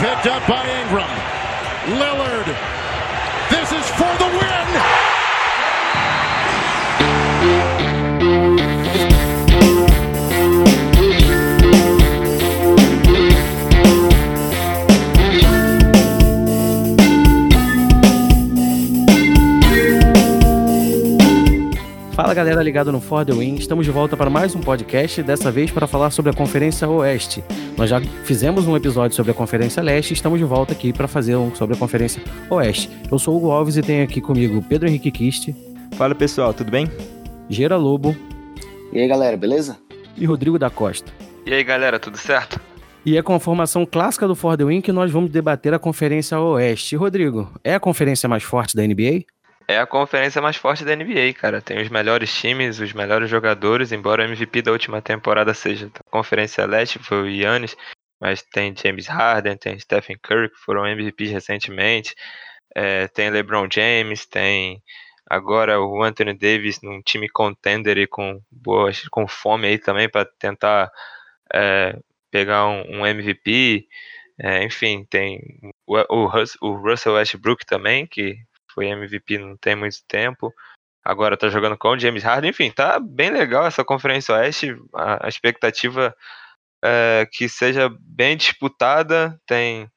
picked up by Ingram. Lillard. This is for the win. Galera ligado no For The Win, estamos de volta para mais um podcast, dessa vez para falar sobre a Conferência Oeste. Nós já fizemos um episódio sobre a Conferência Leste e estamos de volta aqui para fazer um sobre a Conferência Oeste. Eu sou o Hugo Alves e tenho aqui comigo Pedro Henrique Kiste. Fala pessoal, tudo bem? Gera Lobo. E aí galera, beleza? E Rodrigo da Costa. E aí galera, tudo certo? E é com a formação clássica do For The Win que nós vamos debater a Conferência Oeste. Rodrigo, é a conferência mais forte da NBA? É a conferência mais forte da NBA, cara. Tem os melhores times, os melhores jogadores, embora o MVP da última temporada seja da Conferência Leste, foi o Yannis, mas tem James Harden, tem Stephen Curry, que foram MVPs recentemente, é, tem LeBron James, tem agora o Anthony Davis num time contender e com boas, com fome aí também para tentar é, pegar um, um MVP. É, enfim, tem o, o, Russell Westbrook também, que foi MVP não tem muito tempo. Agora tá jogando com o James Harden. Enfim, tá bem legal essa Conferência Oeste. A, expectativa é que seja bem disputada. Tem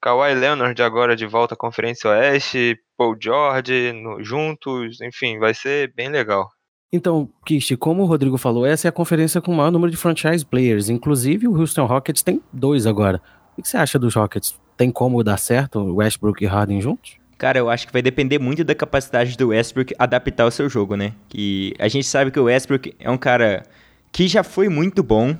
Kawhi Leonard agora de volta à Conferência Oeste, Paul George no, juntos. Enfim, vai ser bem legal. Então, Kishi, como o Rodrigo falou, essa é a conferência com o maior número de franchise players. Inclusive, o Houston Rockets tem dois agora. O que você acha dos Rockets? Tem como dar certo Westbrook e Harden juntos? Cara, eu acho que vai depender muito da capacidade do Westbrook adaptar o seu jogo, né? Que a gente sabe que o Westbrook é um cara que já foi muito bom,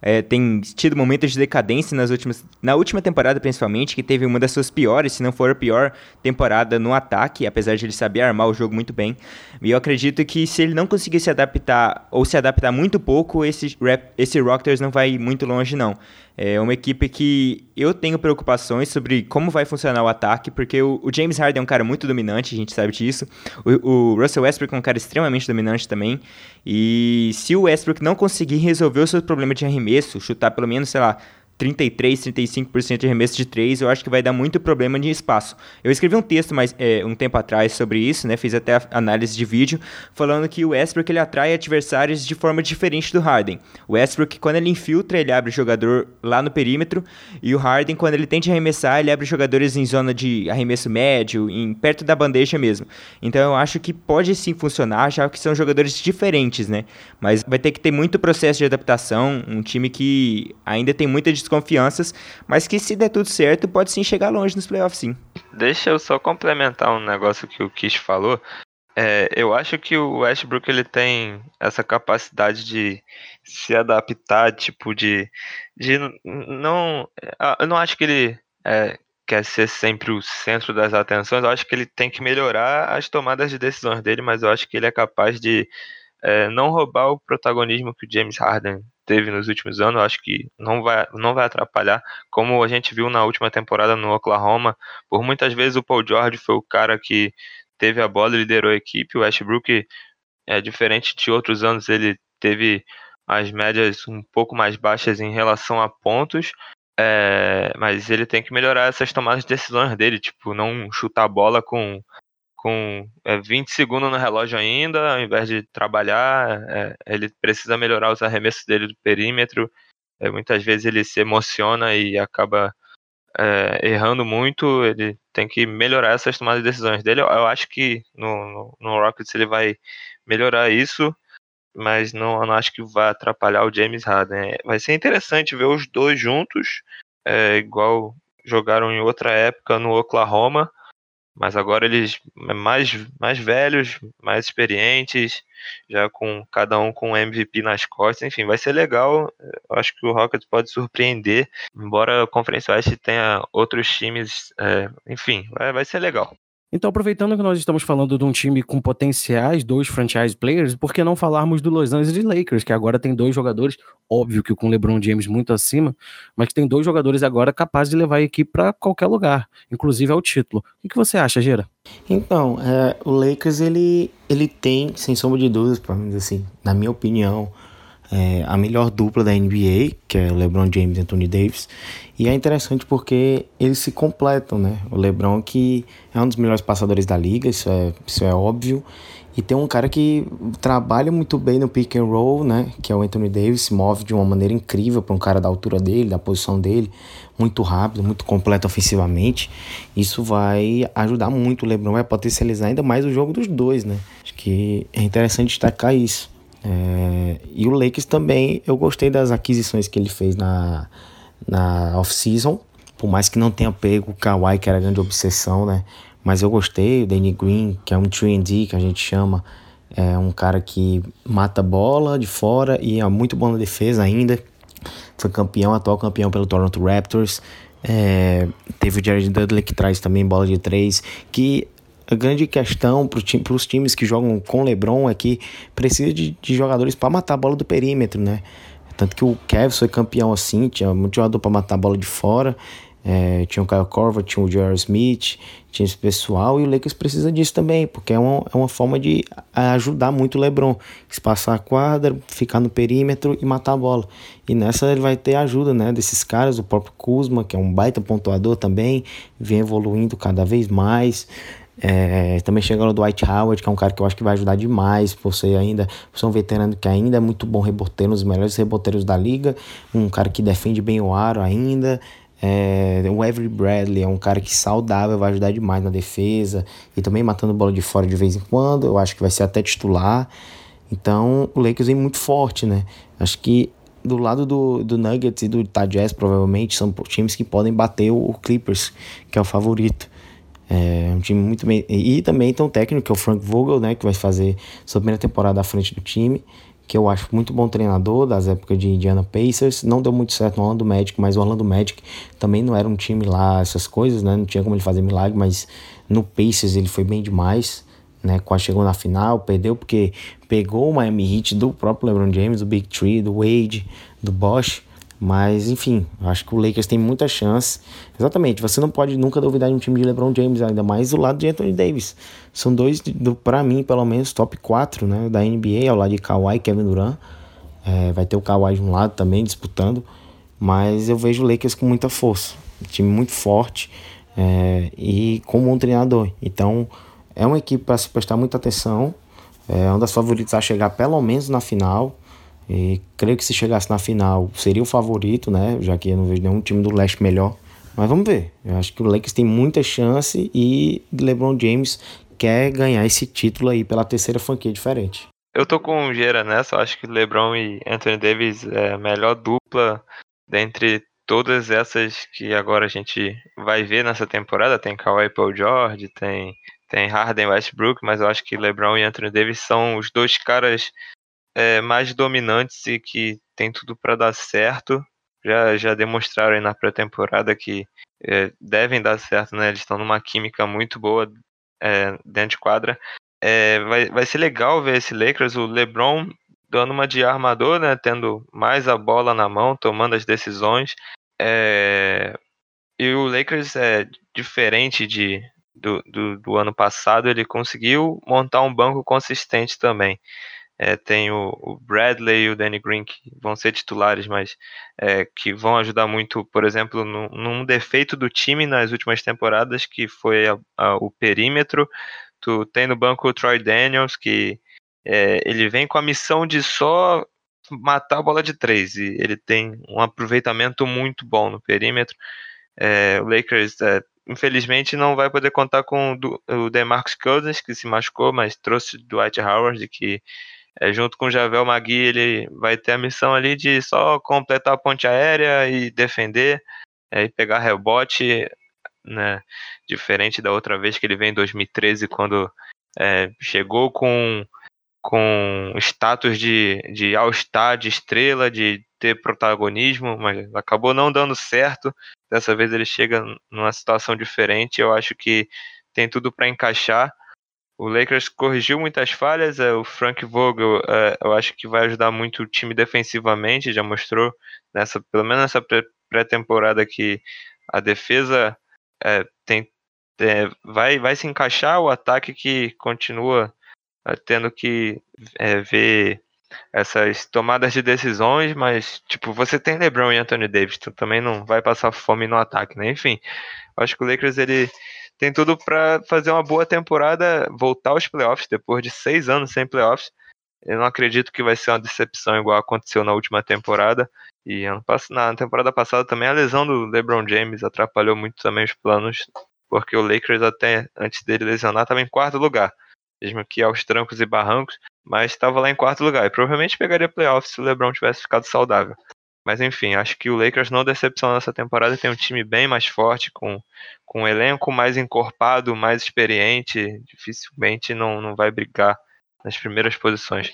é, tem tido momentos de decadência nas últimas, na última temporada principalmente, que teve uma das suas piores, se não for a pior temporada no ataque, apesar de ele saber armar o jogo muito bem. E eu acredito que se ele não conseguir se adaptar ou se adaptar muito pouco, esse, esse Rockers não vai muito longe não. É uma equipe que eu tenho preocupações sobre como vai funcionar o ataque, porque o, o James Harden é um cara muito dominante, a gente sabe disso. O, o, Russell Westbrook é um cara extremamente dominante também. E se o Westbrook não conseguir resolver o seu problema de arremesso, chutar pelo menos, sei lá, 33, 35% de arremesso de 3, eu acho que vai dar muito problema de espaço. Eu escrevi um texto mais, é, um tempo atrás sobre isso, né? Fiz até análise de vídeo, falando que o Westbrook ele atrai adversários de forma diferente do Harden. O Westbrook, quando ele infiltra, ele abre o jogador lá no perímetro, e o Harden, quando ele tenta arremessar, ele abre jogadores em zona de arremesso médio, em perto da bandeja mesmo. Então eu acho que pode sim funcionar, já que são jogadores diferentes, né? Mas vai ter que ter muito processo de adaptação, um time que ainda tem muita discussão desconfianças, mas que se der tudo certo, pode sim chegar longe nos playoffs, sim. Deixa eu só complementar um negócio que o Kish falou. É, eu acho que o Westbrook ele tem essa capacidade de se adaptar, tipo, de. de não. Eu não acho que ele é, quer ser sempre o centro das atenções, eu acho que ele tem que melhorar as tomadas de decisões dele, mas eu acho que ele é capaz de é, não roubar o protagonismo que o James Harden teve nos últimos anos, acho que não vai, não vai atrapalhar, como a gente viu na última temporada no Oklahoma, por muitas vezes o Paul George foi o cara que teve a bola liderou a equipe, o Westbrook, é diferente de outros anos, ele teve as médias um pouco mais baixas em relação a pontos, é, mas ele tem que melhorar essas tomadas de decisões dele, tipo, não chutar a bola com com é, 20 segundos no relógio ainda, ao invés de trabalhar, é, ele precisa melhorar os arremessos dele do perímetro. É, muitas vezes ele se emociona e acaba é, errando muito. Ele tem que melhorar essas tomadas de decisões dele. Eu, eu acho que no, no, no, Rockets ele vai melhorar isso, mas não, não acho que vai atrapalhar o James Harden. É, vai ser interessante ver os dois juntos, é, igual jogaram em outra época no Oklahoma mas agora eles mais, mais velhos, mais experientes, já com cada um com MVP nas costas, enfim, vai ser legal. Eu acho que o Rockets pode surpreender, embora a Conferência Oeste tenha outros times, é, enfim, vai, vai ser legal. Então, aproveitando que nós estamos falando de um time com potenciais, dois franchise players, por que não falarmos do Los Angeles Lakers, que agora tem dois jogadores, óbvio que com o LeBron James muito acima, mas que tem dois jogadores agora capazes de levar a equipe para qualquer lugar, inclusive ao título. O que você acha, Gera? Então, é, o Lakers ele, ele tem, sem sombra de dúvidas, assim, na minha opinião, é, a melhor dupla da NBA, que é o LeBron James e Anthony Davis. E é interessante porque eles se completam, né? O LeBron que é um dos melhores passadores da liga, isso é, isso é óbvio. E tem um cara que trabalha muito bem no pick and roll, né? Que é o Anthony Davis, se move de uma maneira incrível para um cara da altura dele, da posição dele, muito rápido, muito completo ofensivamente. Isso vai ajudar muito o LeBron, vai potencializar ainda mais o jogo dos dois, né? Acho que é interessante destacar isso. É... E o Lakers também, eu gostei das aquisições que ele fez na, na off-season, por mais que não tenha pego o Kawhi, que era a grande obsessão, né? Mas eu gostei, o Danny Green, que é um 3D que a gente chama, é um cara que mata bola de fora e é muito bom na defesa ainda. Foi campeão, atual campeão pelo Toronto Raptors. É, teve o Jared Dudley que traz também bola de três. Que a grande questão para os times que jogam com LeBron é que precisa de, de jogadores para matar a bola do perímetro, né? Tanto que o Kevin foi campeão assim, tinha muito jogador para matar a bola de fora. É, tinha o Kyle Korver, tinha o J.R. Smith, tinha esse pessoal, e o Lakers precisa disso também, porque é uma, é uma forma de ajudar muito o LeBron, espaçar a quadra, ficar no perímetro e matar a bola. E nessa ele vai ter ajuda né, desses caras, o próprio Kuzma, que é um baita pontuador também, vem evoluindo cada vez mais. É, também chegando o Dwight Howard, que é um cara que eu acho que vai ajudar demais, por ser ainda, por ser um veterano que ainda é muito bom reboteiro, um dos melhores reboteiros da liga, um cara que defende bem o aro ainda, é, o Avery Bradley é um cara que saudável, vai ajudar demais na defesa e também matando bola de fora de vez em quando. Eu acho que vai ser até titular. Então o Lakers vem muito forte, né? Acho que do lado do, do Nuggets e do Utah Jazz, provavelmente são times que podem bater o, Clippers, que é o favorito. É um time muito bem. E também tem um técnico que é o Frank Vogel, né? Que vai fazer sua primeira temporada à frente do time que eu acho muito bom treinador das épocas de Indiana Pacers. Não deu muito certo no Orlando Magic, mas o Orlando Magic também não era um time lá, essas coisas, né? Não tinha como ele fazer milagre, mas no Pacers ele foi bem demais, né? Quase chegou na final, perdeu porque pegou o Miami Heat do próprio LeBron James, do Big Tree, do Wade, do Bosch. Mas, enfim, acho que o Lakers tem muita chance. Exatamente, você não pode nunca duvidar de um time de LeBron James, ainda mais do lado de Anthony Davis. São dois, do, para mim, pelo menos, top 4 né, da NBA, ao lado de Kawhi e Kevin Durant. É, vai ter o Kawhi de um lado também, disputando. Mas eu vejo o Lakers com muita força. Um time muito forte é, e com um bom treinador. Então, é uma equipe para se prestar muita atenção. É uma das favoritas a chegar pelo menos na final. E creio que se chegasse na final seria o favorito, né? Já que eu não vejo nenhum time do leste melhor. Mas vamos ver. Eu acho que o Lakers tem muita chance e LeBron James quer ganhar esse título aí pela terceira franquia diferente. Eu tô com Gera nessa, eu acho que LeBron e Anthony Davis é a melhor dupla dentre todas essas que agora a gente vai ver nessa temporada. Tem Kawhi Paul George, tem, tem Harden Westbrook, mas eu acho que LeBron e Anthony Davis são os dois caras é, mais dominantes e que tem tudo para dar certo. Já, já demonstraram aí na pré-temporada que é, devem dar certo, né? Eles estão numa química muito boa é, dentro de quadra. É, vai, vai ser legal ver esse Lakers, o LeBron dando uma de armador, né? Tendo mais a bola na mão, tomando as decisões. É, e o Lakers é diferente de, do, do, do, ano passado, ele conseguiu montar um banco consistente também. É, tem o, o, Bradley e o Danny Green que vão ser titulares, mas é, que vão ajudar muito, por exemplo, no, num defeito do time nas últimas temporadas, que foi a, a, o perímetro. Tu tem no banco o Troy Daniels, que é, ele vem com a missão de só matar a bola de três, e ele tem um aproveitamento muito bom no perímetro. É, o Lakers é, infelizmente não vai poder contar com o DeMarcus Cousins, que se machucou, mas trouxe Dwight Howard, que é, junto com o Javel Magui, ele vai ter a missão ali de só completar a ponte aérea e defender, é, e pegar rebote, né? Diferente da outra vez que ele veio em 2013, quando é, chegou com, com status de, de All-Star, de estrela, de ter protagonismo, mas acabou não dando certo. Dessa vez ele chega numa situação diferente. Eu acho que tem tudo para encaixar. O Lakers corrigiu muitas falhas. É, o Frank Vogel, é, eu acho que vai ajudar muito o time defensivamente. Já mostrou nessa, pelo menos nessa pré-temporada que a defesa é, tem, é, vai, vai se encaixar. O ataque que continua é, tendo que é, ver essas tomadas de decisões, mas, tipo, você tem LeBron e Anthony Davis, tu também não vai passar fome no ataque, né? Enfim, acho que o Lakers, ele tem tudo para fazer uma boa temporada, voltar aos playoffs, depois de seis anos sem playoffs. Eu não acredito que vai ser uma decepção igual aconteceu na última temporada. E na temporada passada também a lesão do LeBron James atrapalhou muito também os planos, porque o Lakers até antes dele lesionar estava em quarto lugar, mesmo que aos trancos e barrancos, mas estava lá em quarto lugar e provavelmente pegaria playoffs se o LeBron tivesse ficado saudável. Mas enfim, acho que o Lakers não decepciona nessa temporada, tem um time bem mais forte, com, com um elenco mais encorpado, mais experiente, dificilmente não, não vai brigar nas primeiras posições.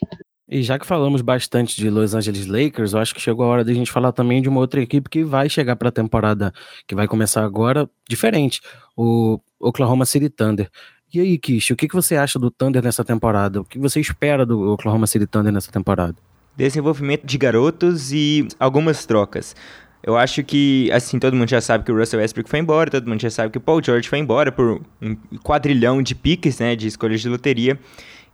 E já que falamos bastante de Los Angeles Lakers, eu acho que chegou a hora de a gente falar também de uma outra equipe que vai chegar para a temporada que vai começar agora, diferente, o Oklahoma City Thunder. E aí, Kish, o que você acha do Thunder nessa temporada? O que você espera do Oklahoma City Thunder nessa temporada? Desenvolvimento de garotos e algumas trocas. Eu acho que, assim, todo mundo já sabe que o Russell Westbrook foi embora, todo mundo já sabe que o Paul George foi embora por um quadrilhão de piques, né, de escolhas de loteria.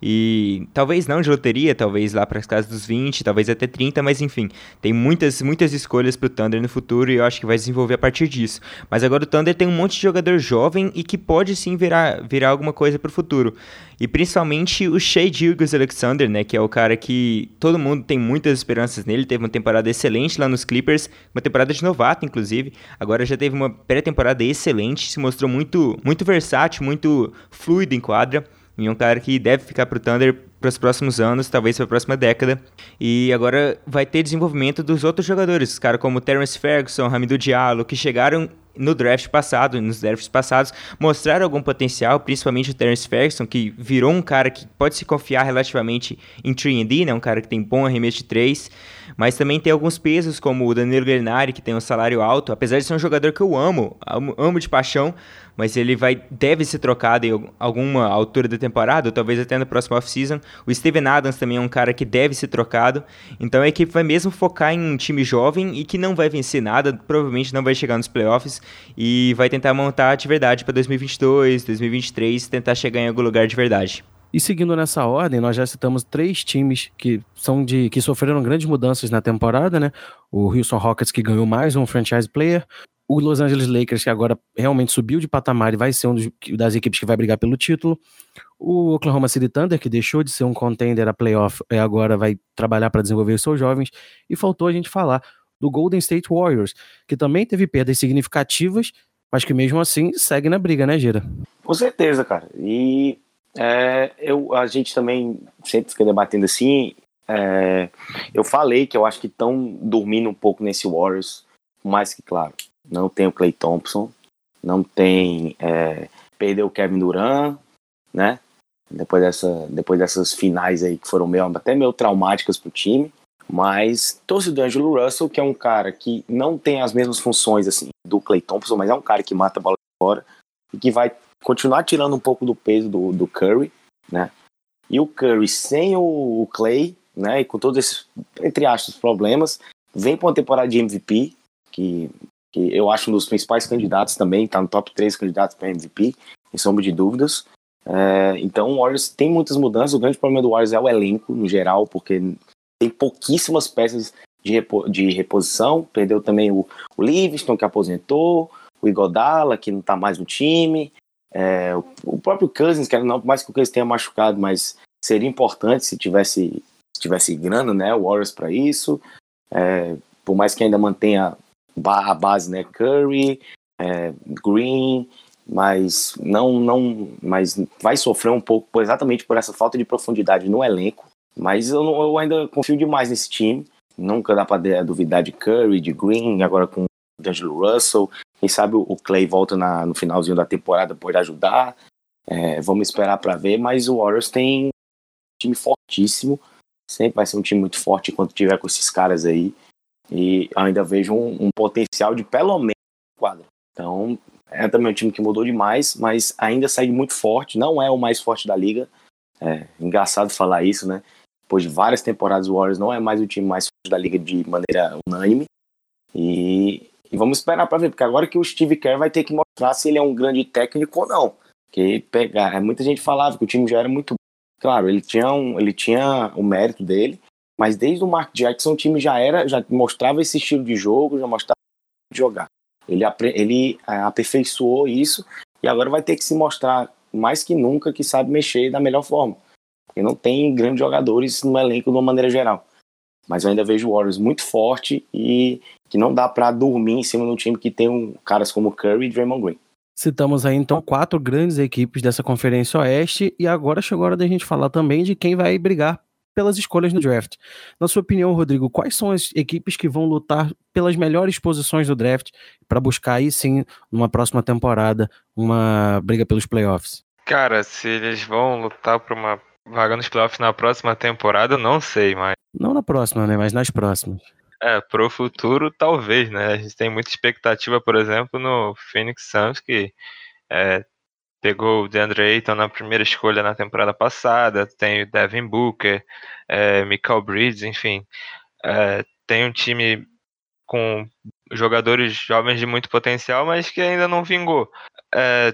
E talvez não de loteria, talvez lá para as casas dos 20, talvez até 30, mas enfim, tem muitas muitas escolhas para o Thunder no futuro e eu acho que vai desenvolver a partir disso. Mas agora o Thunder tem um monte de jogador jovem e que pode sim virar, virar alguma coisa para o futuro. E principalmente o Shea Gilgis Alexander, né, que é o cara que todo mundo tem muitas esperanças nele, teve uma temporada excelente lá nos Clippers, uma temporada de novato inclusive, agora já teve uma pré-temporada excelente, se mostrou muito muito versátil, muito fluido em quadra. E um cara que deve ficar pro Thunder para os próximos anos, talvez para a próxima década. E agora vai ter desenvolvimento dos outros jogadores, caras como Terence Ferguson, Hamidou Diallo, que chegaram no draft passado, nos drafts passados, mostraram algum potencial, principalmente o Terence Ferguson, que virou um cara que pode se confiar relativamente em 3D, né? um cara que tem bom arremesso de 3, mas também tem alguns pesos, como o Danilo Gallinari, que tem um salário alto, apesar de ser um jogador que eu amo, amo, amo de paixão, mas ele vai deve ser trocado em alguma altura da temporada, ou talvez até no próximo off-season. O Steven Adams também é um cara que deve ser trocado. Então a equipe vai mesmo focar em um time jovem e que não vai vencer nada, provavelmente não vai chegar nos playoffs e vai tentar montar de verdade para 2022, 2023, tentar chegar em algum lugar de verdade. E seguindo nessa ordem, nós já citamos três times que são de que sofreram grandes mudanças na temporada, né? O Houston Rockets que ganhou mais um franchise player, o Los Angeles Lakers, que agora realmente subiu de patamar e vai ser uma das equipes que vai brigar pelo título. O Oklahoma City Thunder, que deixou de ser um contender a playoff e agora vai trabalhar para desenvolver os seus jovens. E faltou a gente falar do Golden State Warriors, que também teve perdas significativas, mas que mesmo assim segue na briga, né, Gira? Com certeza, cara. E é, eu, a gente também sempre fica debatendo assim. É, eu falei que eu acho que estão dormindo um pouco nesse Warriors, mais que claro não tem o Clay Thompson, não tem. É, perdeu o Kevin Durant, né? Depois, dessa, depois dessas finais aí que foram meio, até meio traumáticas pro time. Mas trouxe o D'Angelo Russell, que é um cara que não tem as mesmas funções assim do Clay Thompson, mas é um cara que mata a bola fora e que vai continuar tirando um pouco do peso do, do Curry, né? E o Curry sem o, o Clay, né? E com todos esses, entre aspas, problemas, vem para uma temporada de MVP, que que eu acho um dos principais candidatos também, está no top 3 candidatos para MVP, em sombra de dúvidas. É, então o Warriors tem muitas mudanças, o grande problema do Warriors é o elenco no geral, porque tem pouquíssimas peças de, repo, de reposição, perdeu também o, o Livingston que aposentou, o Igodala que não está mais no time, é, o, o, próprio Cousins, que não mais que o Cousins tenha machucado, mas seria importante se tivesse, se tivesse grana, né, o Warriors para isso, é, por mais que ainda mantenha a base, né? Curry, é, Green, mas não, não, mas vai sofrer um pouco exatamente por essa falta de profundidade no elenco. Mas eu, eu ainda confio demais nesse time. Nunca dá para duvidar de Curry, de Green, agora com o D'Angelo Russell. Quem sabe o Clay volta na, no finalzinho da temporada pode ajudar. É, vamos esperar para ver. Mas o Warriors tem um time fortíssimo. Sempre vai ser um time muito forte enquanto tiver com esses caras aí. E ainda vejo um, um potencial de pelo menos quadra. Então, é também um time que mudou demais, mas ainda segue muito forte. Não é o mais forte da liga. É engraçado falar isso, né? Depois de várias temporadas, o Warriors não é mais o time mais forte da liga de maneira unânime. E, e vamos esperar para ver, porque agora que o Steve Kerr vai ter que mostrar se ele é um grande técnico ou não. Porque pegar, muita gente falava que o time já era muito claro, ele tinha um, ele tinha o mérito dele, Mas desde o Mark Jackson o time já era, já mostrava esse estilo de jogo, já mostrava de jogar. Ele, ele é, aperfeiçoou isso e agora vai ter que se mostrar mais que nunca que sabe mexer da melhor forma. Porque não tem grandes jogadores no elenco de uma maneira geral. Mas eu ainda vejo o Warriors muito forte e que não dá para dormir em cima de um time que tem um, caras como Curry e Draymond Green. Citamos aí então quatro grandes equipes dessa Conferência Oeste e agora chegou a hora da gente falar também de quem vai brigar pelas escolhas no draft. Na sua opinião, Rodrigo, quais são as equipes que vão lutar pelas melhores posições do draft para buscar aí sim, numa próxima temporada, uma briga pelos playoffs? Cara, se eles vão lutar por uma vaga nos playoffs na próxima temporada, não sei, mas. Não na próxima, né? Mas nas próximas. É, pro futuro, talvez, né? A gente tem muita expectativa, por exemplo, no Phoenix Suns, que é, pegou o DeAndre Ayton na primeira escolha na temporada passada, tem o Devin Booker, é, Michael Bridges, enfim. É, tem um time com jogadores jovens de muito potencial, mas que ainda não vingou. É,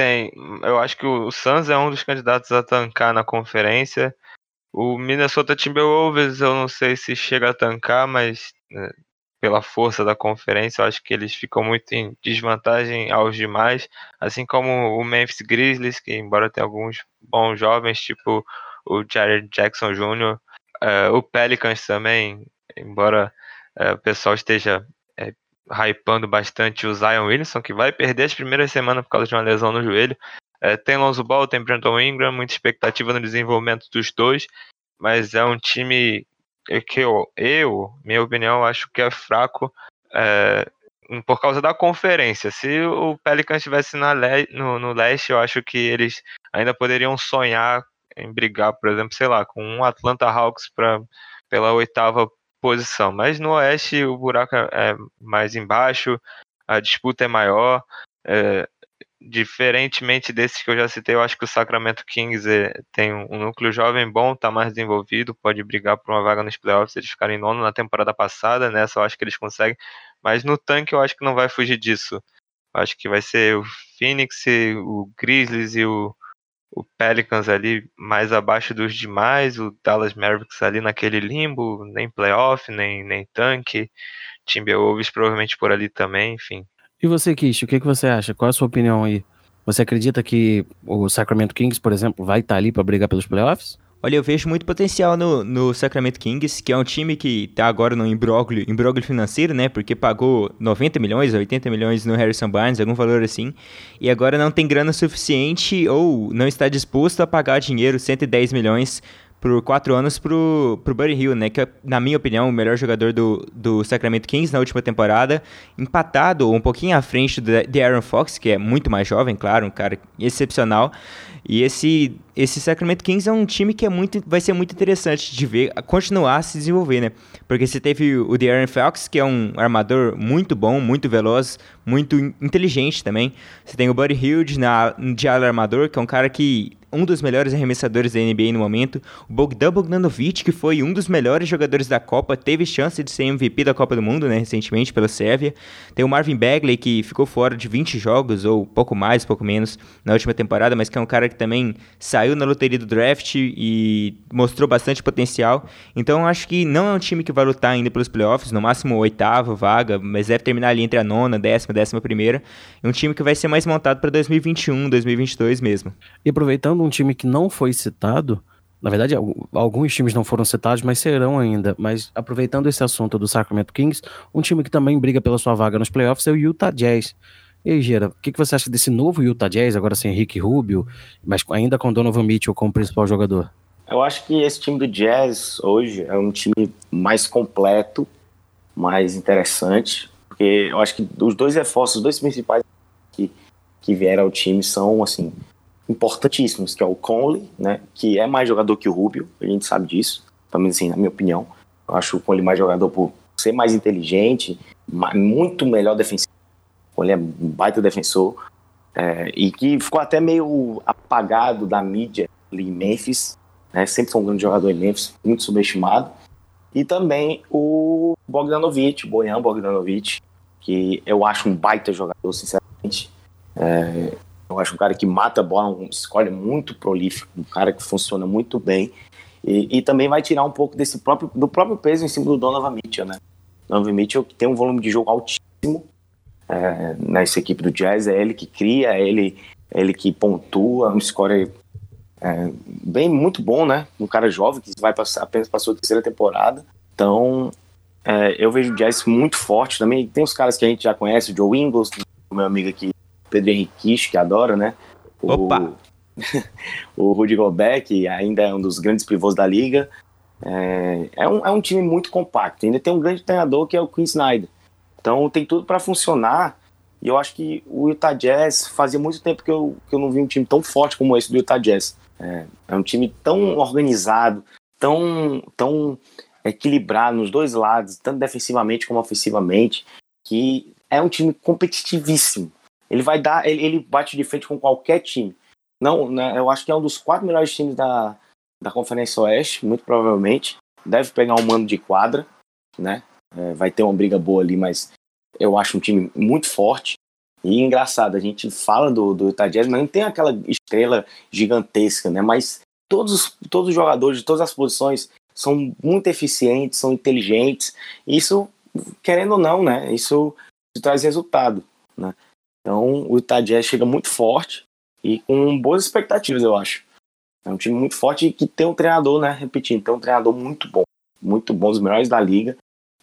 tem, eu acho que o Suns é um dos candidatos a tancar na conferência. O Minnesota Timberwolves, eu não sei se chega a tancar, mas né, pela força da conferência, eu acho que eles ficam muito em desvantagem aos demais, assim como o Memphis Grizzlies, que embora tenha alguns bons jovens, tipo o Jared Jackson Jr., uh, o Pelicans também, embora uh, o pessoal esteja hypando bastante o Zion Williamson, que vai perder as primeiras semanas por causa de uma lesão no joelho. Uh, tem Lonzo Ball, tem Brandon Ingram, muita expectativa no desenvolvimento dos dois, mas é um time é que eu, eu, minha opinião, acho que é fraco é, por causa da conferência. Se o Pelicans estivesse no, no leste, eu acho que eles ainda poderiam sonhar em brigar, por exemplo, sei lá, com um Atlanta Hawks pra, pela oitava posição. Mas no oeste o buraco é, é mais embaixo, a disputa é maior. É, diferentemente desses que eu já citei, eu acho que o Sacramento Kings é, tem um, núcleo jovem bom, está mais desenvolvido, pode brigar por uma vaga nos playoffs, eles ficarem nono na temporada passada, nessa eu acho que eles conseguem, mas no tanque eu acho que não vai fugir disso. Eu acho que vai ser o Phoenix, o Grizzlies e o, o Pelicans ali mais abaixo dos demais, o Dallas Mavericks ali naquele limbo, nem playoff, nem, nem tanque, Timberwolves provavelmente por ali também, enfim. E você, Kish, o que, que você acha? Qual é a sua opinião aí? Você acredita que o Sacramento Kings, por exemplo, vai estar tá ali para brigar pelos playoffs? Olha, eu vejo muito potencial no, no Sacramento Kings, que é um time que está agora no imbróglio, imbróglio financeiro, né? Porque pagou 90 milhões, 80 milhões no Harrison Barnes, algum valor assim, e agora não tem grana suficiente ou não está disposto a pagar dinheiro, 110 milhões, por quatro anos pro, pro Buddy Hill, né? Que é, na minha opinião, o melhor jogador do, do Sacramento Kings na última temporada. Empatado um pouquinho à frente de Aaron Fox, que é muito mais jovem, claro, um cara excepcional. E esse, esse Sacramento Kings é um time que é muito, vai ser muito interessante de ver continuar a se desenvolver, né? Porque você teve o De'Aaron Fox, que é um armador muito bom, muito veloz, muito inteligente também. Você tem o Buddy Hield na, de armador, que é um cara que um dos melhores arremessadores da NBA no momento. O Bogdan Bogdanovic, que foi um dos melhores jogadores da Copa, teve chance de ser MVP da Copa do Mundo, né, recentemente pela Sérvia. Tem o Marvin Bagley, que ficou fora de 20 jogos, ou pouco mais, pouco menos, na última temporada, mas que é um cara que também saiu na loteria do draft e mostrou bastante potencial. Então acho que não é um time que vai lutar ainda pelos playoffs, no máximo oitava vaga, mas deve terminar ali entre a nona, décima, décima primeira. É um time que vai ser mais montado para 2021, 2022 mesmo. E aproveitando um time que não foi citado, na verdade, alguns times não foram citados, mas serão ainda. Mas aproveitando esse assunto do Sacramento Kings, um time que também briga pela sua vaga nos playoffs é o Utah Jazz. E aí, Gera, o que, que você acha desse novo Utah Jazz, agora sem Rick Rubio, mas ainda com Donovan Mitchell como principal jogador? Eu acho que esse time do Jazz hoje é um time mais completo, mais interessante, porque eu acho que os dois reforços, os dois principais que, que vieram ao time são, assim, importantíssimos, que é o Conley, né, que é mais jogador que o Rubio, a gente sabe disso, pelo menos assim, na minha opinião. Eu acho o Conley mais jogador por ser mais inteligente, muito melhor defensivo. O Conley é um baita defensor, é, e que ficou até meio apagado da mídia ali em Memphis, né, sempre foi um grande jogador em Memphis, muito subestimado. E também o Bogdanovic, o Bojan Bogdanovic, que eu acho um baita jogador, sinceramente. É, eu acho um cara que mata a bola, um escolhe muito prolífico, um cara que funciona muito bem. E, e, também vai tirar um pouco desse próprio, do próprio peso em cima do Donovan Mitchell, né? Donovan Mitchell que tem um volume de jogo altíssimo é, nessa equipe do Jazz, é ele que cria, é ele, é ele que pontua, um score é, bem muito bom, né? Um cara jovem que vai passar, apenas passou a terceira temporada. Então, é, eu vejo o Jazz muito forte também. Tem os caras que a gente já conhece, o Joe Ingles, meu amigo aqui, Pedro Henrique, que adora, né? O, Opa! o Rudy Gobert, que ainda é um dos grandes pivôs da liga. É, é, um, é um time muito compacto. Ainda tem um grande treinador que é o Quinn Snyder. Então tem tudo para funcionar. E eu acho que o Utah Jazz fazia muito tempo que eu, que eu não vi um time tão forte como esse do Utah Jazz. É, é um time tão organizado, tão, tão equilibrado nos dois lados, tanto defensivamente como ofensivamente, que é um time competitivíssimo. Ele vai dar, ele, ele bate de frente com qualquer time. Não, né, eu acho que é um dos quatro melhores times da, da Conferência Oeste, muito provavelmente. Deve pegar um mano de quadra, né? É, vai ter uma briga boa ali, mas eu acho um time muito forte. E engraçado, a gente fala do, do Utah Jazz, mas não tem aquela estrela gigantesca, né? Mas todos, todos os jogadores de todas as posições são muito eficientes, são inteligentes. Isso, querendo ou não, né? Isso traz resultado, né? Então, o Utah Jazz chega muito forte e com boas expectativas, eu acho. É um time muito forte e que tem um treinador, né? Repetindo, tem um treinador muito bom, muito bom, os melhores da liga.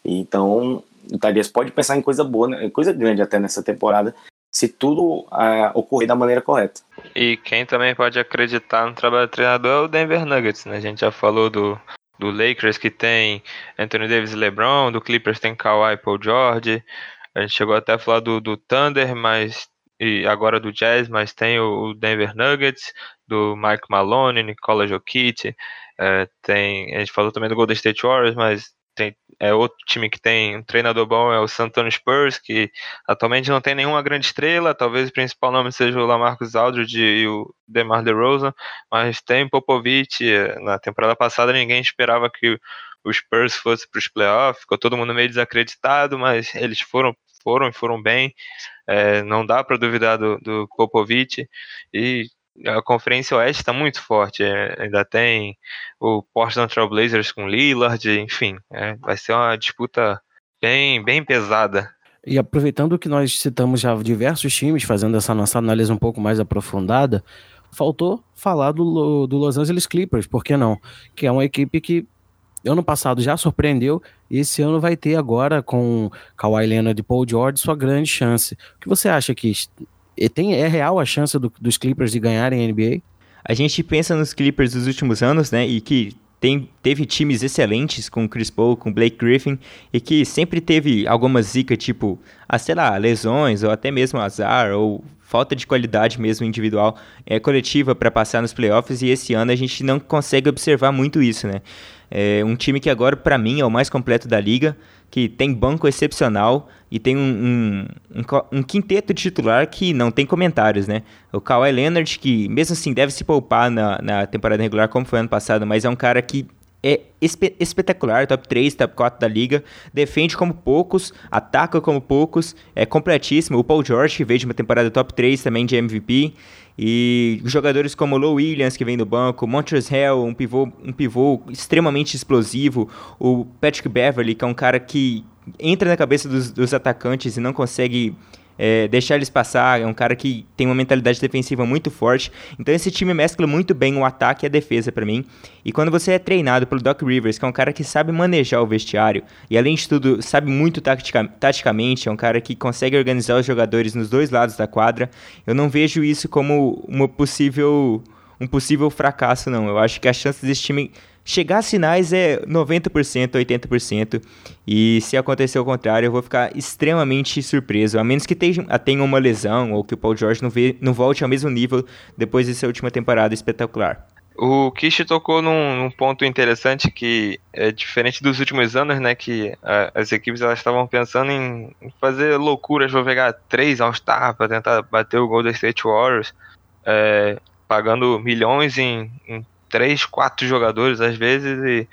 Então, o Tadias pode pensar em coisa boa, né? coisa grande até nessa temporada, se tudo uh, ocorrer da maneira correta. E quem também pode acreditar no trabalho do treinador é o Denver Nuggets, né? A gente já falou do, do Lakers que tem Anthony Davis e LeBron, do Clippers tem Kawhi e Paul George. A gente chegou até a falar do, do Thunder, mas e agora do Jazz, mas tem o Denver Nuggets, do Mike Malone, Nicola Jokic, é, tem, a gente falou também do Golden State Warriors, mas tem é outro time que tem um treinador bom é o San Antonio Spurs, que atualmente não tem nenhuma grande estrela, talvez o principal nome seja o Lamarcus Aldridge e o DeMar DeRozan, mas tem Popovich, na temporada passada ninguém esperava que o Spurs fosse para os playoffs, ficou todo mundo meio desacreditado, mas eles foram foram e foram bem, é, não dá para duvidar do, do Popovich, e a Conferência Oeste está muito forte. É, ainda tem o Portland Trail Blazers com Lillard, enfim, é, vai ser uma disputa bem, bem pesada. E aproveitando que nós citamos já diversos times, fazendo essa nossa análise um pouco mais aprofundada, faltou falar do, do Los Angeles Clippers, por que não? Que é uma equipe que ano passado já surpreendeu e esse ano vai ter agora com Kawhi Leonard e Paul George sua grande chance. O que você acha que e tem, é real a chance do, dos Clippers de ganharem a NBA? A gente pensa nos Clippers dos últimos anos, né? E que tem, teve times excelentes com Chris Paul, com Blake Griffin, e que sempre teve alguma zica, tipo, ah, sei lá, lesões, ou até mesmo azar, ou falta de qualidade mesmo individual, é, coletiva para passar nos playoffs, e esse ano a gente não consegue observar muito isso, né? É um time que agora, para mim, é o mais completo da liga, que tem banco excepcional e tem um, um, um, um, quinteto titular que não tem comentários, né? O Kawhi Leonard, que mesmo assim deve se poupar na, na temporada regular, como foi ano passado, mas é um cara que é espe espetacular, top 3, top 4 da liga, defende como poucos, ataca como poucos, é completíssimo. O Paul George, veio de uma temporada top 3 também de MVP, e jogadores como o Low Williams, que vem do banco, Montrezl Harrell, um pivô, um pivô extremamente explosivo, o Patrick Beverly, que é um cara que entra na cabeça dos, dos atacantes e não consegue é, deixar eles passar. É um cara que tem uma mentalidade defensiva muito forte. Então esse time mescla muito bem o ataque e a defesa para mim. E quando você é treinado pelo Doc Rivers, que é um cara que sabe manejar o vestiário e além de tudo sabe muito tatica, taticamente, é um cara que consegue organizar os jogadores nos dois lados da quadra, eu não vejo isso como uma possível um possível fracasso não. Eu acho que a chance desse time Chegar a sinais é 90%, 80%. E se acontecer o contrário, eu vou ficar extremamente surpreso. A menos que tenha, uma lesão ou que o Paul George não, vê, não volte ao mesmo nível depois dessa última temporada espetacular. O Kish tocou num, num, ponto interessante que é diferente dos últimos anos, né? Que a, as equipes elas estavam pensando em, fazer loucuras, vou pegar três All-Star para tentar bater o Golden State Warriors, é, pagando milhões em, em três, quatro jogadores às vezes e,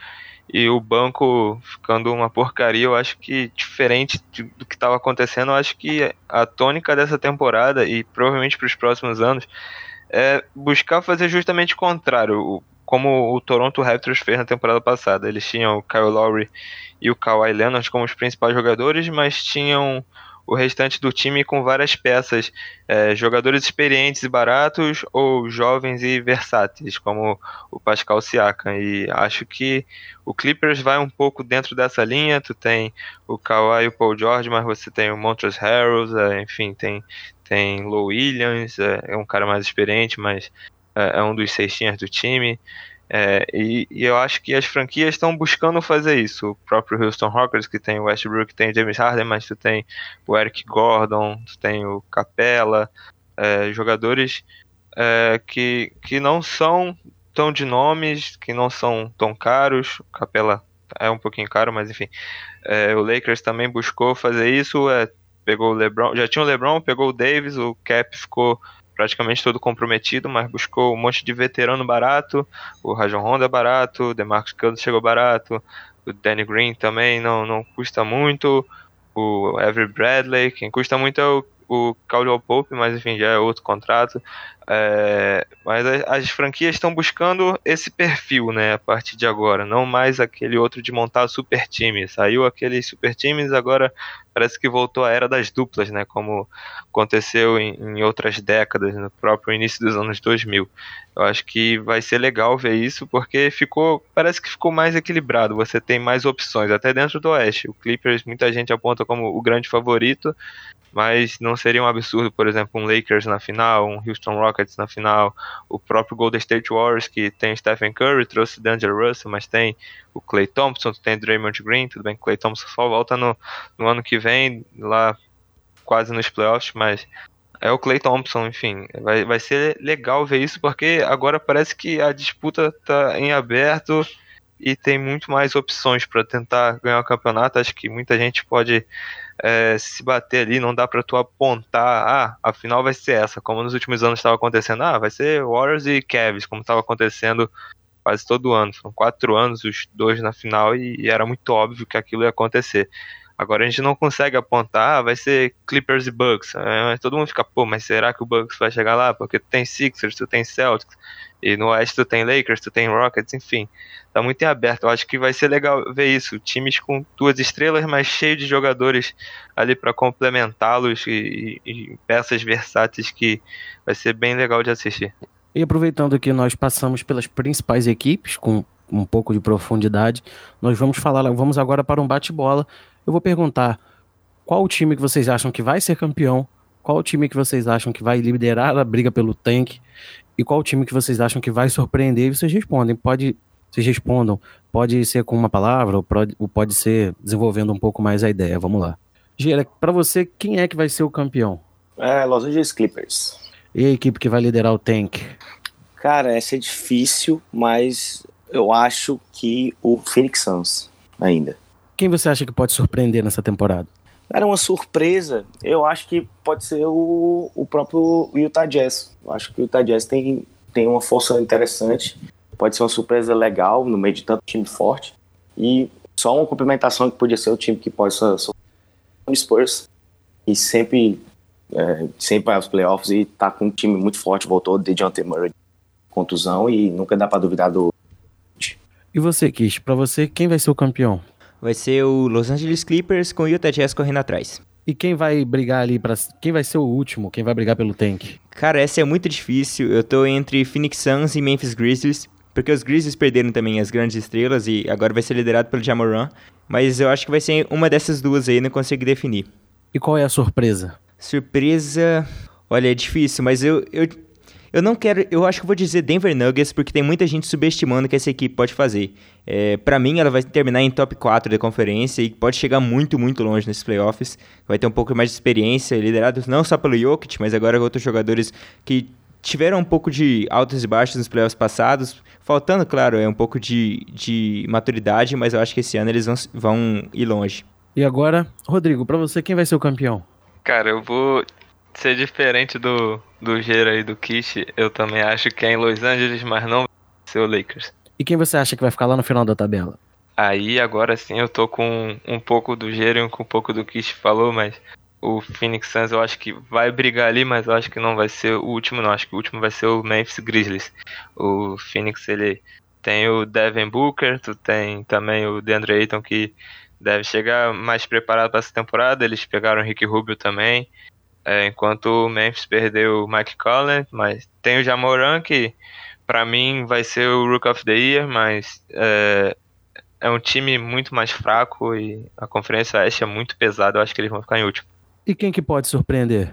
e o banco ficando uma porcaria. Eu acho que diferente do que estava acontecendo, eu acho que a tônica dessa temporada e provavelmente para os próximos anos é buscar fazer justamente o contrário. como o Toronto Raptors fez na temporada passada. Eles tinham o Kyle Lowry e o Kawhi Leonard como os principais jogadores, mas tinham o restante do time com várias peças, é, jogadores experientes e baratos ou jovens e versáteis, como o Pascal Siakam. E acho que o Clippers vai um pouco dentro dessa linha. Tu tem o Kawhi e o Paul George, mas você tem o Montrezl Harrell, é, enfim, tem tem Low Williams, é, é, um cara mais experiente, mas é, é um dos cestinhas do time. É, e, e, eu acho que as franquias estão buscando fazer isso. O próprio Houston Rockets, que tem o Westbrook, tem o James Harden, mas tu tem o Eric Gordon, tu tem o Capella, é, jogadores é, que, que não são tão de nomes, que não são tão caros. O Capella é um pouquinho caro, mas enfim. É, o Lakers também buscou fazer isso. É, pegou o LeBron, já tinha o LeBron, pegou o Davis, o Cap ficou praticamente todo comprometido, mas buscou um monte de veterano barato. O Rajon Honda é barato, o DeMarcus Cousins chegou barato, o Danny Green também não, não custa muito. O Avery Bradley, quem custa muito é o, o Caldwell Pope, mas enfim, já é outro contrato. É, mas as, as franquias estão buscando esse perfil, né, a partir de agora, não mais aquele outro de montar super time. Saiu aqueles super times, agora parece que voltou a era das duplas, né, como aconteceu em, em outras décadas, no próprio início dos anos 2000. Eu acho que vai ser legal ver isso, porque ficou, parece que ficou mais equilibrado, você tem mais opções, até dentro do Oeste. O Clippers, muita gente aponta como o grande favorito, mas não seria um absurdo, por exemplo, um Lakers na final, um Houston Rockets na final, o próprio Golden State Warriors, que tem Stephen Curry, trouxe D'Angelo Russell, mas tem o Clay Thompson, tem Draymond Green, tudo bem que Clay Thompson só volta no, no ano que vem, lá quase nos playoffs, mas é o Clay Thompson, enfim, vai, vai ser legal ver isso, porque agora parece que a disputa está em aberto e tem muito mais opções para tentar ganhar o campeonato. Acho que muita gente pode é, se bater ali, não dá para tu apontar, ah, a final vai ser essa, como nos últimos anos estava acontecendo, ah, vai ser Warriors e Cavs, como estava acontecendo quase todo ano. Foram quatro anos os dois na final e, e, era muito óbvio que aquilo ia acontecer. Agora a gente não consegue apontar, ah, vai ser Clippers e Bucks. É, todo mundo fica, pô, mas será que o Bucks vai chegar lá? Porque tu tem Sixers, tu tem Celtics, e no Oeste tu tem Lakers, tu tem Rockets, enfim. Tá muito em aberto. Eu acho que vai ser legal ver isso. Times com duas estrelas, mas cheio de jogadores ali para complementá-los e, e, peças versáteis que vai ser bem legal de assistir. E aproveitando que nós passamos pelas principais equipes com um pouco de profundidade, nós vamos falar, vamos agora para um bate-bola. Eu vou perguntar qual o time que vocês acham que vai ser campeão, qual o time que vocês acham que vai liderar a briga pelo tanque e qual time que vocês acham que vai surpreender? E vocês respondem. Pode, vocês respondam. Pode ser com uma palavra ou pode, ou pode ser desenvolvendo um pouco mais a ideia. Vamos lá. Gira, para você, quem é que vai ser o campeão? É, Los Angeles Clippers. E a equipe que vai liderar o tank? Cara, essa é difícil, mas eu acho que o Phoenix Suns ainda. Quem você acha que pode surpreender nessa temporada? Era uma surpresa. Eu acho que pode ser o, o próprio Utah Jazz. Eu acho que o Utah Jazz tem, tem uma força interessante. Pode ser uma surpresa legal no meio de tanto time forte. E só uma complementação que podia ser o time que pode ser o Spurs. E sempre, é, sempre vai aos playoffs e tá com um time muito forte. Voltou de John Murray contusão e nunca dá para duvidar do. E você, Kish, para você, quem vai ser o campeão? Vai ser o Los Angeles Clippers com o Utah Jazz correndo atrás. E quem vai brigar ali para quem vai ser o último? Quem vai brigar pelo tank? Cara, essa é muito difícil. Eu tô entre Phoenix Suns e Memphis Grizzlies, porque os Grizzlies perderam também as grandes estrelas e agora vai ser liderado pelo Jamoran, mas eu acho que vai ser uma dessas duas aí, não consigo definir. E qual é a surpresa? Surpresa, olha, é difícil, mas eu, eu eu não quero. Eu acho que vou dizer Denver Nuggets, porque tem muita gente subestimando que essa equipe pode fazer. É, para mim, ela vai terminar em top 4 da conferência e pode chegar muito, muito longe nesses playoffs. Vai ter um pouco mais de experiência, liderados não só pelo Jokic, mas agora com outros jogadores que tiveram um pouco de altos e baixos nos playoffs passados. Faltando, claro, é um pouco de, de maturidade, mas eu acho que esse ano eles vão, vão ir longe. E agora, Rodrigo, para você, quem vai ser o campeão? Cara, eu vou ser diferente do, do Gera e do Kish, eu também acho que é em Los Angeles, mas não vai ser o Lakers. E quem você acha que vai ficar lá no final da tabela? Aí agora sim eu tô com um pouco do Gera e com um pouco do Kish falou, mas o Phoenix Suns eu acho que vai brigar ali, mas eu acho que não vai ser o último, não. Acho que o último vai ser o Memphis Grizzlies. O Phoenix ele tem o Devin Booker, tu tem também o DeAndre Ayton que deve chegar mais preparado para essa temporada. Eles pegaram o Rick Rubio também. É, enquanto o Memphis perdeu o Mike Collins, mas tem o Jamoran que para mim vai ser o Rook of the Year, mas é, é, um time muito mais fraco e a Conferência Oeste é muito pesada, eu acho que eles vão ficar em último. E quem que pode surpreender?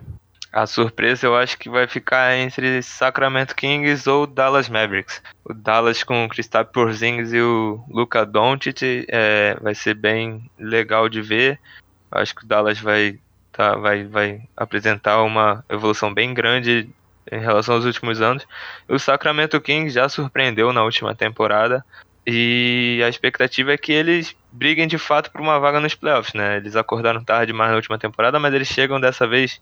A surpresa eu acho que vai ficar entre Sacramento Kings ou Dallas Mavericks. O Dallas com o Kristaps Porzingis e o Luka Doncic é, vai ser bem legal de ver. Eu acho que o Dallas vai tá, vai, vai apresentar uma evolução bem grande em relação aos últimos anos. O Sacramento Kings já surpreendeu na última temporada e a expectativa é que eles briguem de fato por uma vaga nos playoffs, né? Eles acordaram tarde mais na última temporada, mas eles chegam dessa vez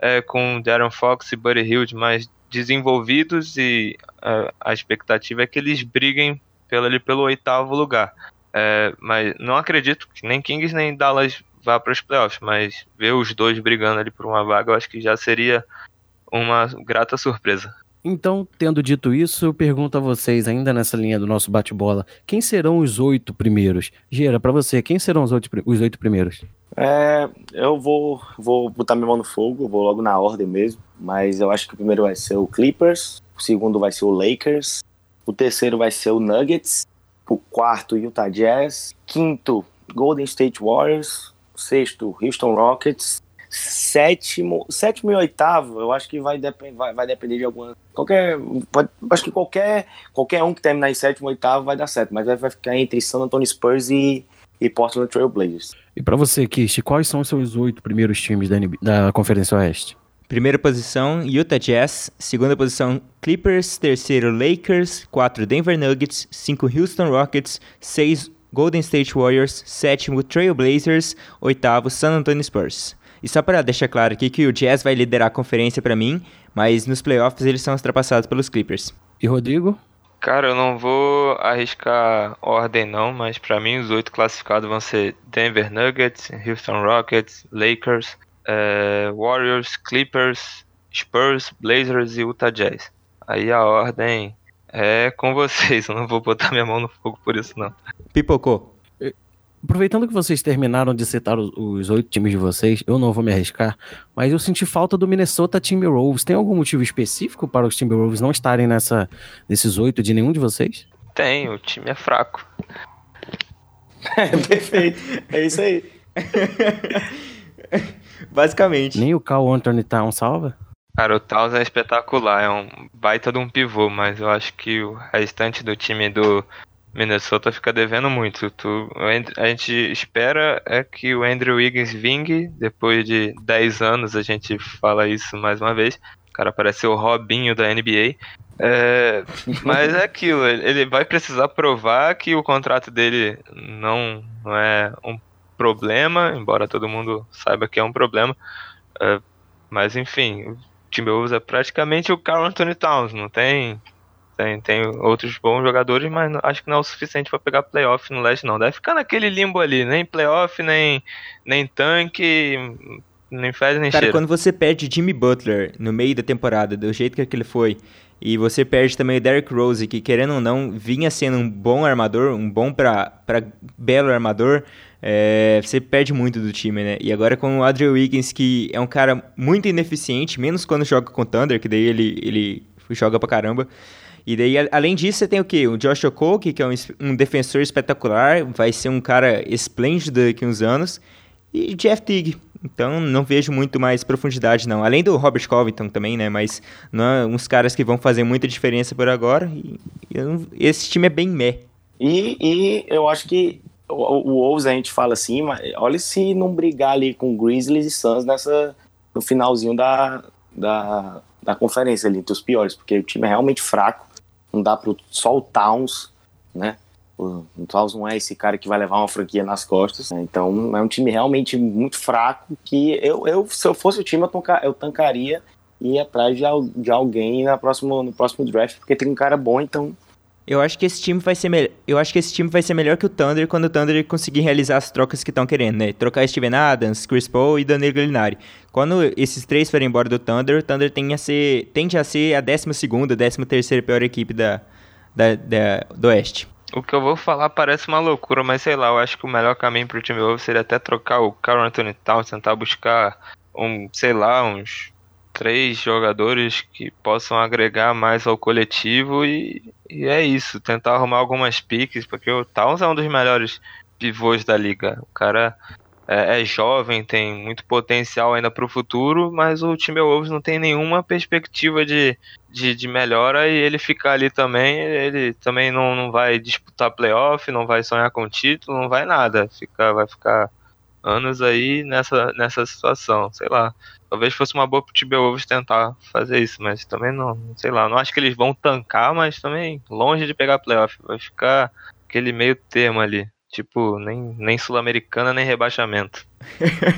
é, com Darren Fox e Buddy Hield mais desenvolvidos e é, a expectativa é que eles briguem pelo, ali, pelo oitavo lugar. É, mas não acredito que nem Kings nem Dallas vá para os playoffs, mas ver os dois brigando ali por uma vaga, eu acho que já seria uma grata surpresa. Então, tendo dito isso, eu pergunto a vocês, ainda nessa linha do nosso bate-bola, quem serão os oito primeiros? Gera, para você, quem serão os oito, os oito primeiros? É, eu vou, vou botar minha mão no fogo, vou logo na ordem mesmo, mas eu acho que o primeiro vai ser o Clippers, o segundo vai ser o Lakers, o terceiro vai ser o Nuggets, o quarto Utah Jazz, quinto Golden State Warriors, sexto Houston Rockets, sétimo, sétimo e oitavo, eu acho que vai, dep vai, vai depender de alguma. Qualquer. Pode, acho que qualquer, qualquer um que terminar em sétimo ou oitavo vai dar certo, mas vai, vai ficar entre San Antonio Spurs e, e Portland Trail Blazers. E para você, Kish, quais são os seus oito primeiros times da, da Conferência Oeste? Primeira posição, Utah Jazz. Segunda posição, Clippers. Terceiro, Lakers. Quatro, Denver Nuggets. Cinco, Houston Rockets. Seis, Golden State Warriors. Sétimo, Trail Blazers. Oitavo, San Antonio Spurs. E só para deixar claro aqui que o Jazz vai liderar a conferência para mim, mas nos playoffs eles são ultrapassados pelos Clippers. E Rodrigo? Cara, eu não vou arriscar ordem não, mas para mim os oito classificados vão ser Denver Nuggets, Houston Rockets, Lakers, uh, Warriors, Clippers, Spurs, Blazers e Utah Jazz. Aí a ordem é com vocês, eu não vou botar minha mão no fogo por isso não. Pipocou. Aproveitando que vocês terminaram de citar os oito times de vocês, eu não vou me arriscar, mas eu senti falta do Minnesota Timberwolves. Tem algum motivo específico para os Timberwolves não estarem nessa, nesses oito de nenhum de vocês? Tem, o time é fraco. É, perfeito. É isso aí. Basicamente. Nem o Cal Anthony Town salva? Cara, o Towns é espetacular, é um baita de um pivô, mas eu acho que o restante do time do Minnesota fica devendo muito. Tu, a gente espera é que o Andrew Wiggins vingue. Depois de 10 anos, a gente fala isso mais uma vez. O cara parece o Robinho da NBA. É, mas é aquilo, ele vai precisar provar que o contrato dele não, não é um problema, embora todo mundo saiba que é um problema. É, mas enfim, Timberwolves é praticamente o Carl Anthony Towns, não tem tem, tem outros bons jogadores, mas acho que não é o suficiente para pegar playoff no leste, não. Deve ficar naquele limbo ali, nem playoff, nem, nem tanque, nem faz nem Cara, quando você perde Jimmy Butler no meio da temporada, do jeito que ele foi, e você perde também o Derrick Rose, que querendo ou não, vinha sendo um bom armador, um bom para belo armador, é, você perde muito do time, né? E agora com o Adrian Wiggins, que é um cara muito ineficiente, menos quando joga com o Thunder, que daí ele, ele joga pra caramba. E daí, além disso, você tem o quê? O Josh Okogie, que é um, um defensor espetacular, vai ser um cara esplêndido daqui a uns anos. E Jeff Teague. Então, não vejo muito mais profundidade, não. Além do Robert Covington também, né? Mas não é uns caras que vão fazer muita diferença por agora. E, esse time é bem meh. E, e eu acho que o, o Wolves a gente fala assim, mas olha se não brigar ali com Grizzlies e Suns nessa, no finalzinho da, da, da conferência ali, entre os piores, porque o time é realmente fraco não dá pro só o Towns, né? O, Towns não é esse cara que vai levar uma franquia nas costas, né? então é um time realmente muito fraco que eu, eu se eu fosse o time eu, tonca, eu tancaria e ir atrás de, de alguém na próxima, no próximo draft, porque tem um cara bom, então Eu acho que esse time vai ser me... eu acho que esse time vai ser melhor que o Thunder quando o Thunder conseguir realizar as trocas que estão querendo, né? Trocar Steven Adams, Chris Paul e Danilo Gallinari. Quando esses três forem embora do Thunder, o Thunder tende a ser, tende a ser a 12 segunda, 13 terceira pior equipe da, da, da, do Oeste. O que eu vou falar parece uma loucura, mas sei lá, eu acho que o melhor caminho pro time Wolves seria até trocar o Carl Anthony Towns, tentar buscar um, sei lá, uns três jogadores que possam agregar mais ao coletivo e, e é isso, tentar arrumar algumas piques, porque o Towns é um dos melhores pivôs da liga. O cara é, é jovem, tem muito potencial ainda para o futuro, mas o time Wolves não tem nenhuma perspectiva de, de, de, melhora e ele ficar ali também, ele também não, não vai disputar playoff, não vai sonhar com título, não vai nada, fica, vai ficar anos aí nessa, nessa situação, sei lá. Talvez fosse uma boa pro Timberwolves tentar fazer isso, mas também não, sei lá, não acho que eles vão tancar, mas também longe de pegar playoff, vai ficar aquele meio termo ali, tipo, nem, nem sul-americana, nem rebaixamento.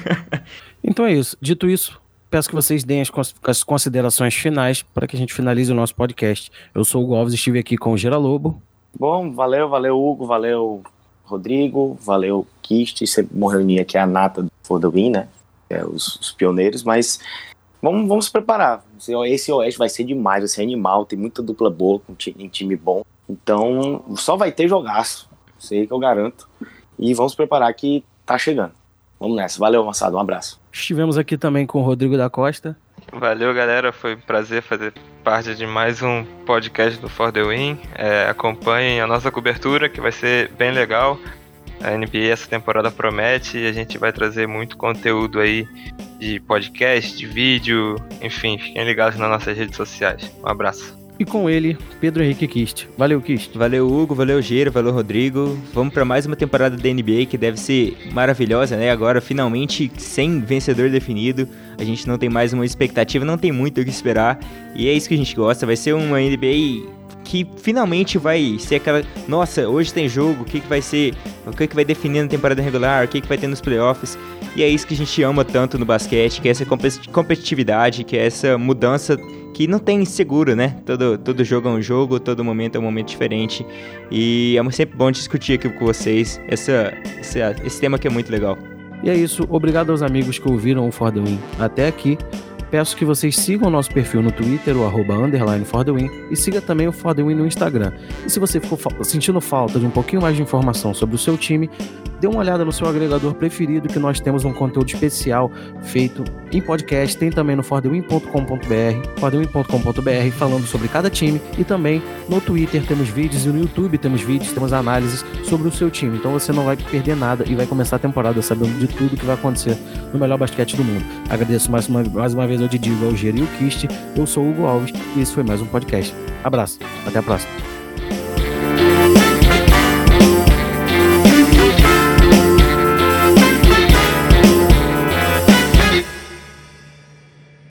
então é isso, dito isso, peço que vocês deem as, as considerações finais para que a gente finalize o nosso podcast. Eu sou o Hugo Alves, estive aqui com o Gera Lobo. Bom, valeu, valeu Hugo, valeu Rodrigo, valeu Kist, sempre bom reunir aqui a nata do For the Win, né? é, os, os, pioneiros, mas vamos, vamos se preparar. Esse Oeste vai ser demais, vai ser animal, tem muita dupla boa, com time, time bom. Então, só vai ter jogaço, sei que eu garanto. E vamos se preparar que tá chegando. Vamos nessa. Valeu, Massado. Um abraço. Estivemos aqui também com o Rodrigo da Costa. Valeu, galera. Foi um prazer fazer parte de mais um podcast do For The Win. É, acompanhem a nossa cobertura, que vai ser bem legal. A NBA essa temporada promete e a gente vai trazer muito conteúdo aí de podcast, de vídeo, enfim, fiquem ligados nas nossas redes sociais. Um abraço. E com ele, Pedro Henrique Kist. Valeu, Kist. Valeu, Hugo. Valeu, Gero. Valeu, Rodrigo. Vamos para mais uma temporada da NBA que deve ser maravilhosa, né? Agora, finalmente, sem vencedor definido. A gente não tem mais uma expectativa, não tem muito o que esperar. E é isso que a gente gosta. Vai ser uma NBA que finalmente vai ser aquela. Nossa, hoje tem jogo, o que, que vai ser. O que, que vai definir na temporada regular, o que, que vai ter nos playoffs. E é isso que a gente ama tanto no basquete, que é essa competitividade, que é essa mudança que não tem seguro, né? Todo, todo jogo é um jogo, todo momento é um momento diferente. E é sempre bom discutir aqui com vocês essa, essa esse tema que é muito legal. E é isso. Obrigado aos amigos que ouviram o For the Win até aqui. Peço que vocês sigam o nosso perfil no Twitter, o arroba underline for the win, e siga também o For the Win no Instagram. E se você ficou sentindo falta de um pouquinho mais de informação sobre o seu time, dê uma olhada no seu agregador preferido que nós temos um conteúdo especial feito em podcast, tem também no fordewin.com.br, fordewin.com.br falando sobre cada time e também no Twitter temos vídeos e no YouTube temos vídeos, temos análises sobre o seu time. Então você não vai perder nada e vai começar a temporada sabendo de tudo que vai acontecer no melhor basquete do mundo. Agradeço mais uma, mais uma vez Didi, ao Gero e o Kist. Eu sou o Hugo Alves e esse foi mais um podcast. Abraço, até a próxima.